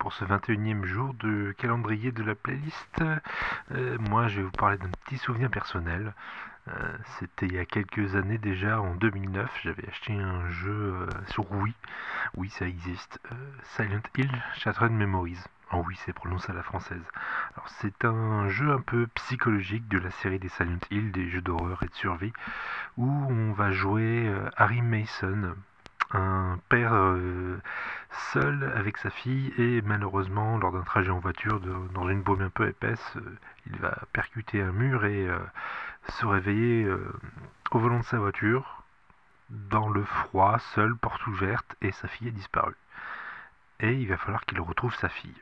pour ce 21e jour de calendrier de la playlist. Euh, moi, je vais vous parler d'un petit souvenir personnel. Euh, c'était il y a quelques années déjà, en 2009, j'avais acheté un jeu euh, sur Wii. Oui, ça existe. Silent Hill Shattered Memories. En oui, c'est prononcé à la française. Alors, c'est un jeu un peu psychologique de la série des Silent Hill, des jeux d'horreur et de survie, où on va jouer Harry Mason, un père euh, seul avec sa fille et malheureusement lors d'un trajet en voiture dans une baume un peu épaisse, euh, il va percuter un mur et euh, se réveiller au volant de sa voiture dans le froid, seul, porte ouverte et sa fille est disparue. Et il va falloir qu'il retrouve sa fille.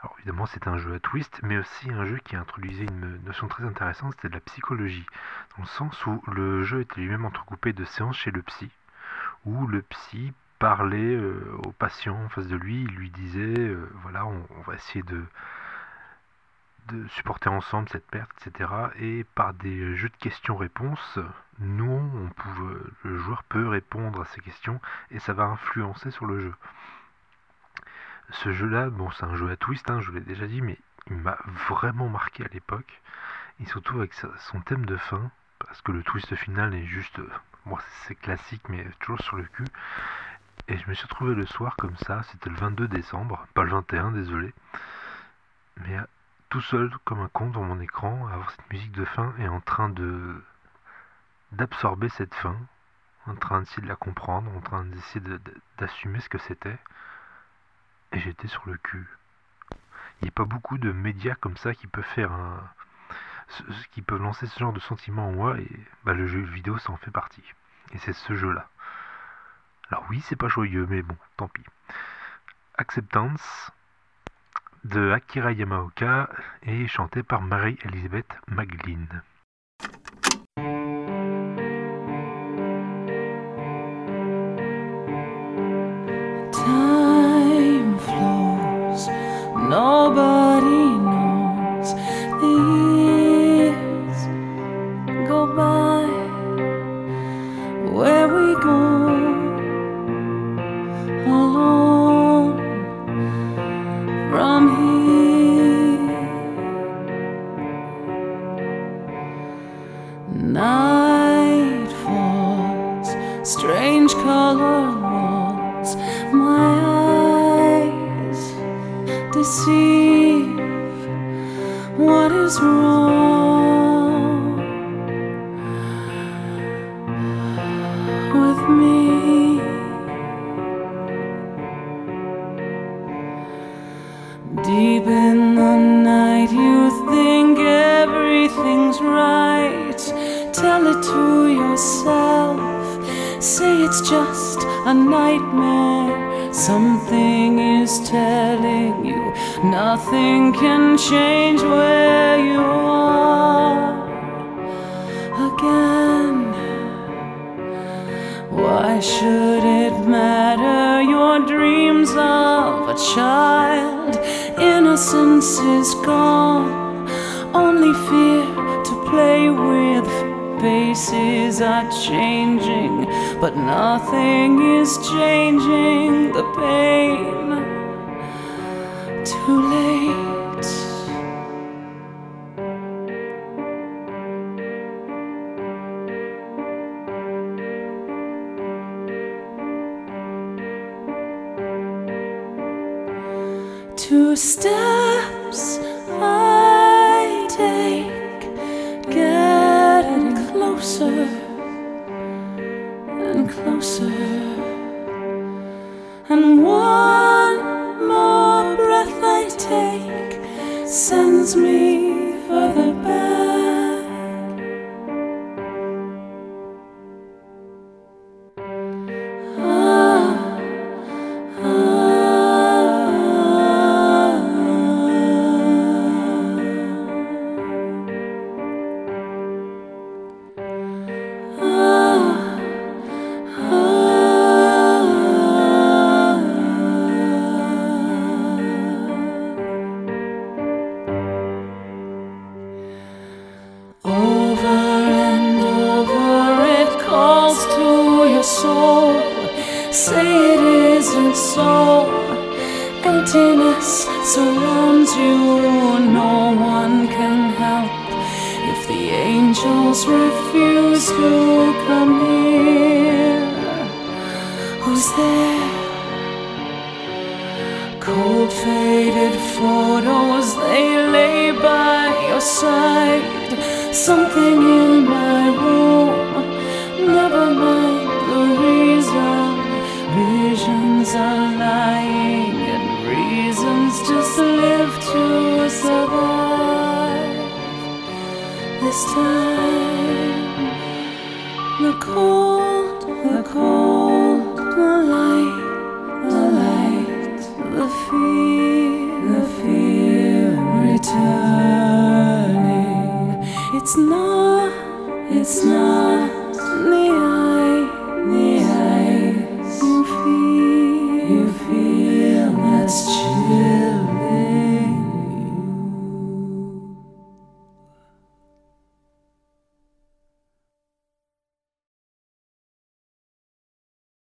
Alors évidemment c'est un jeu à twist, mais aussi un jeu qui introduisait une notion très intéressante, c'était de la psychologie, dans le sens où le jeu était lui-même entrecoupé de séances chez le psy, où le psy parlait euh, au patient en face de lui, il lui disait euh, voilà, on, va essayer de, supporter ensemble cette perte, etc. Et par des jeux de questions-réponses, nous, on peut, le joueur peut répondre à ces questions et ça va influencer sur le jeu. Ce jeu-là, bon, c'est un jeu à twist, hein, je vous l'ai déjà dit, mais il m'a vraiment marqué à l'époque, et surtout avec son thème de fin, parce que le twist final est juste moi c'est classique, mais toujours sur le cul. Et je me suis retrouvé le soir comme ça, c'était le 22 décembre, pas le 21, désolé. Mais euh, tout seul, comme un con, dans mon écran, à avoir cette musique de fin et en train de d'absorber cette fin, en train d'essayer de la comprendre, en train d'essayer d'assumer ce que c'était. Et j'étais sur le cul. Il n'y a pas beaucoup de médias comme ça qui peuvent faire un, qui peuvent lancer ce genre de sentiment en moi et bah, le jeu vidéo ça en fait partie. Et c'est ce jeu-là. Alors oui, c'est pas joyeux, mais bon, tant pis. Acceptance de Akira Yamaoka et chanté par Marie-Elisabeth Maglin. Time flows, nobody strange color walls. my eyes. Deceive what is wrong with me? Deep in the night you think everything's right. Tell it to yourself just a nightmare. Something is telling you nothing can change where you are again. Why should it matter? Your dreams of a child, innocence is gone. Only fear to play with faces are changing but nothing is changing the pain. Too late. Two steps. Over and over it calls to your soul. Say it isn't so. Emptiness surrounds you. No one can help if the angels refuse to come near. Who's there? Cold faded photos they lay by your side Something in my room, never mind the reason. Visions are lying and reasons just live to survive. This time, cold, it's not